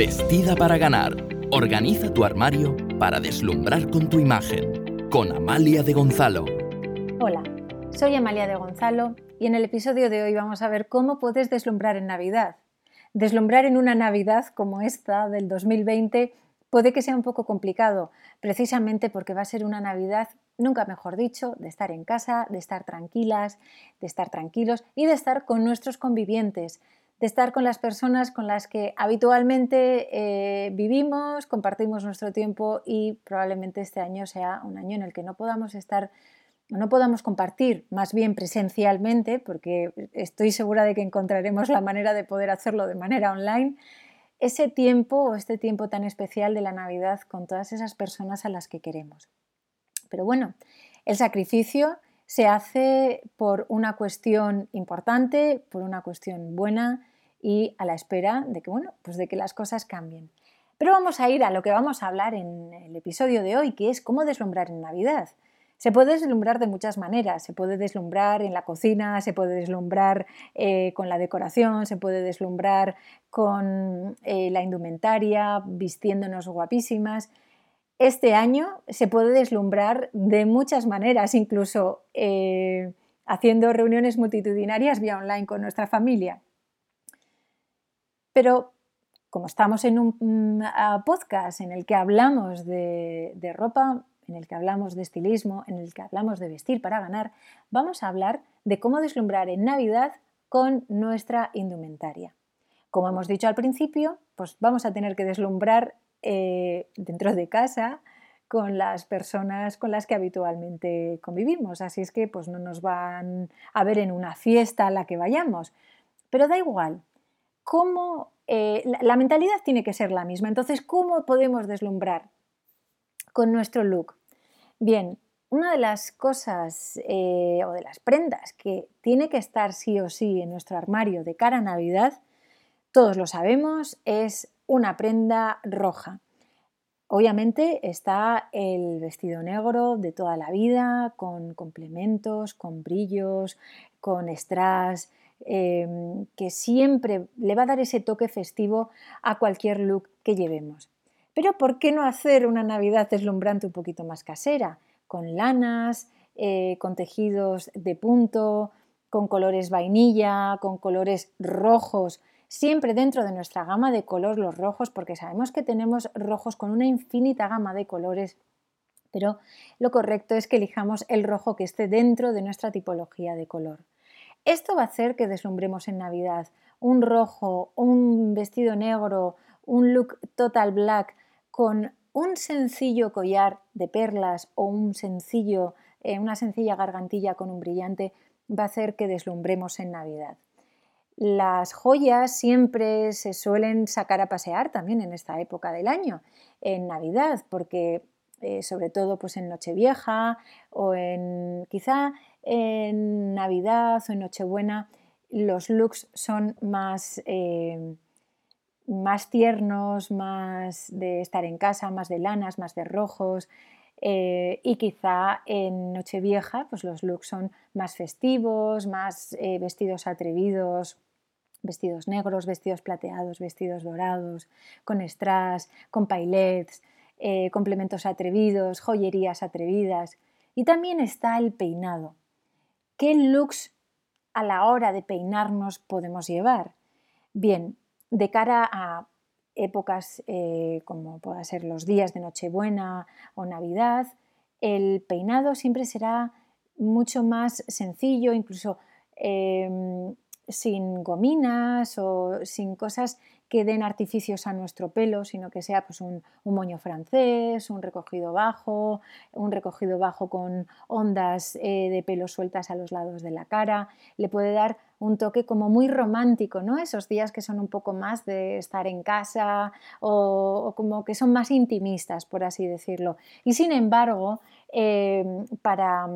Vestida para ganar. Organiza tu armario para deslumbrar con tu imagen. Con Amalia de Gonzalo. Hola, soy Amalia de Gonzalo y en el episodio de hoy vamos a ver cómo puedes deslumbrar en Navidad. Deslumbrar en una Navidad como esta del 2020 puede que sea un poco complicado, precisamente porque va a ser una Navidad, nunca mejor dicho, de estar en casa, de estar tranquilas, de estar tranquilos y de estar con nuestros convivientes, de estar con las personas con las que habitualmente eh, vivimos, compartimos nuestro tiempo y probablemente este año sea un año en el que no podamos estar, no podamos compartir más bien presencialmente, porque estoy segura de que encontraremos la manera de poder hacerlo de manera online, ese tiempo o este tiempo tan especial de la Navidad con todas esas personas a las que queremos. Pero bueno, el sacrificio se hace por una cuestión importante, por una cuestión buena y a la espera de que, bueno, pues de que las cosas cambien. Pero vamos a ir a lo que vamos a hablar en el episodio de hoy, que es cómo deslumbrar en Navidad. Se puede deslumbrar de muchas maneras. Se puede deslumbrar en la cocina, se puede deslumbrar eh, con la decoración, se puede deslumbrar con eh, la indumentaria, vistiéndonos guapísimas. Este año se puede deslumbrar de muchas maneras, incluso eh, haciendo reuniones multitudinarias vía online con nuestra familia. Pero como estamos en un mm, podcast en el que hablamos de, ropa, en el que hablamos de estilismo, en el que hablamos de vestir para ganar, vamos a hablar de cómo deslumbrar en Navidad con nuestra indumentaria. Como hemos dicho al principio, pues vamos a tener que deslumbrar eh, dentro de casa con las personas con las que habitualmente convivimos. Así es que pues no nos van a ver en una fiesta a la que vayamos. Pero da igual, cómo eh, la, mentalidad tiene que ser la misma. Entonces, ¿cómo podemos deslumbrar con nuestro look? Bien, una de las cosas eh, o de las prendas que tiene que estar sí o sí en nuestro armario de cara a Navidad, todos lo sabemos, es una prenda roja. Obviamente está el vestido negro de toda la vida, con complementos, con brillos, con strass, Em, que siempre le va a dar ese toque festivo a cualquier look que llevemos. Pero ¿por qué no hacer una Navidad deslumbrante un poquito más casera? Con lanas, eh, con tejidos de punto, con colores vainilla, con colores rojos, siempre dentro de nuestra gama de color los rojos, porque sabemos que tenemos rojos con una infinita gama de colores, pero lo correcto es que elijamos el rojo que esté dentro de nuestra tipología de color. Esto va a hacer que deslumbremos en Navidad. Un rojo, un vestido negro, un look total black con un sencillo collar de perlas o un sencillo, eh, una sencilla gargantilla con un brillante va a hacer que deslumbremos en Navidad. Las joyas siempre se suelen sacar a pasear también en esta época del año, en Navidad, porque eh, sobre todo pues en Nochevieja o en quizá en Navidad o en Nochebuena los looks son más, eh, más tiernos, más de estar en casa, más de lanas, más de rojos. Eh, y quizá en Nochevieja pues los looks son más festivos, más vestidos atrevidos, vestidos negros, vestidos plateados, vestidos dorados, con strass, con pailets. Eh, complementos atrevidos, joyerías atrevidas. Y también está el peinado. ¿Qué looks a la hora de peinarnos podemos llevar? Bien, de cara a épocas eh, como puedan ser los días de Nochebuena o Navidad, el peinado siempre será mucho más sencillo, incluso em, sin gominas o sin cosas que den artificios a nuestro pelo, sino que sea pues, un, moño francés, un recogido bajo, un recogido bajo con ondas eh, de pelo sueltas a los lados de la cara. Le puede dar un toque como muy romántico, ¿no? Esos días que son un poco más de estar en casa o, como que son más intimistas, por así decirlo. Y sin embargo, eh, para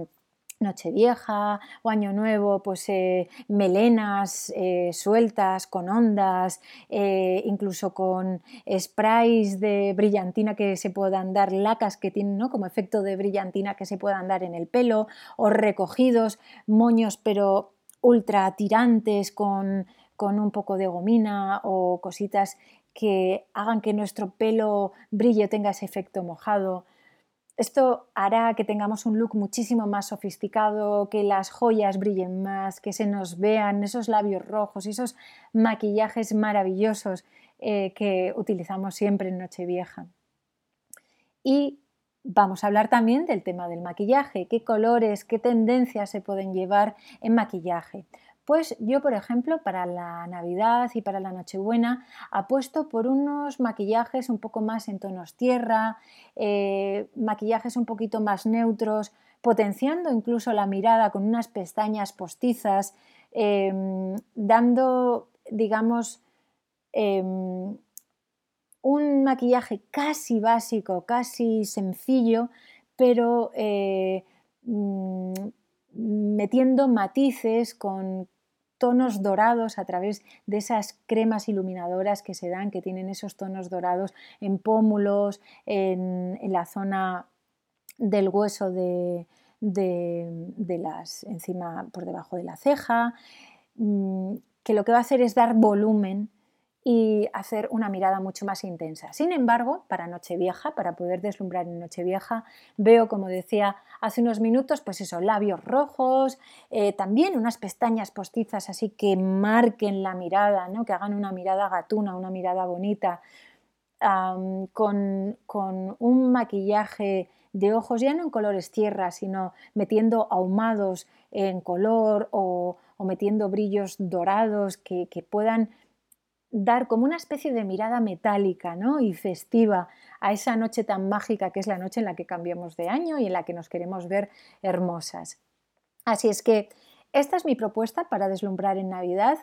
Nochevieja o Año Nuevo, pues eh, melenas eh, sueltas con ondas, eh, incluso con sprays de brillantina que se puedan dar, lacas que tienen ¿no? como efecto de brillantina que se puedan dar en el pelo, o recogidos, moños pero ultra tirantes con con un poco de gomina o cositas que hagan que nuestro pelo brille tenga ese efecto mojado. Esto hará que tengamos un look muchísimo más sofisticado, que las joyas brillen más, que se nos vean esos labios rojos y esos maquillajes maravillosos eh, que utilizamos siempre en Nochevieja. Y vamos a hablar también del tema del maquillaje, qué colores, qué tendencias se pueden llevar en maquillaje. Pues yo, por ejemplo, para la Navidad y para la Nochebuena apuesto por unos maquillajes un poco más en tonos tierra, eh, maquillajes un poquito más neutros, potenciando incluso la mirada con unas pestañas postizas, em, dando, digamos, em, un maquillaje casi básico, casi sencillo, pero eh, mm, metiendo matices con tonos dorados a través de esas cremas iluminadoras que se dan, que tienen esos tonos dorados en pómulos, en, la zona del hueso de, de, las encima por debajo de la ceja, mm, que lo que va a hacer es dar volumen y hacer una mirada mucho más intensa. Sin embargo, para Nochevieja, para poder deslumbrar en Nochevieja, veo, como decía hace unos minutos, pues eso, labios rojos, eh, también unas pestañas postizas así que marquen la mirada, ¿no? que hagan una mirada gatuna, una mirada bonita, con, un maquillaje de ojos ya no en colores tierra, sino metiendo ahumados en color o, metiendo brillos dorados que puedan dar como una especie de mirada metálica ¿no? y festiva a esa noche tan mágica que es la noche en la que cambiamos de año y en la que nos queremos ver hermosas. Así es que esta es mi propuesta para deslumbrar en Navidad.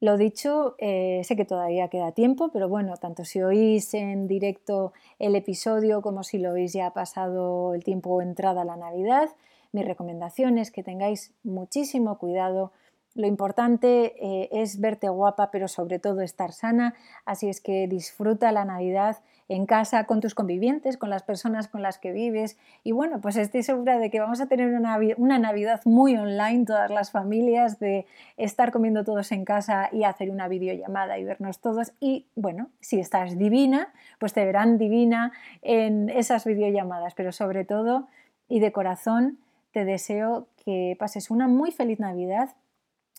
Lo dicho, eh, sé que todavía queda tiempo, pero bueno, tanto si oís en directo el episodio como si lo oís ya pasado el tiempo o entrada la Navidad, mi recomendación es que tengáis muchísimo cuidado lo importante eh, es verte guapa, pero sobre todo estar sana. Así es que disfruta la Navidad en casa con tus convivientes, con las personas con las que vives. Y bueno, pues estoy segura de que vamos a tener una, una, Navidad muy online, todas las familias, de estar comiendo todos en casa y hacer una videollamada y vernos todos. Y bueno, si estás divina, pues te verán divina en esas videollamadas. Pero sobre todo y de corazón, te deseo que pases una muy feliz Navidad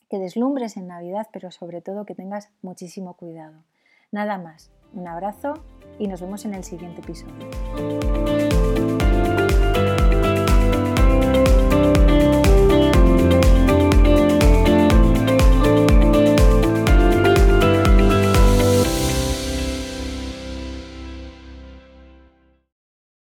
que deslumbres en Navidad, pero sobre todo que tengas muchísimo cuidado. Nada más, un abrazo y nos vemos en el siguiente episodio.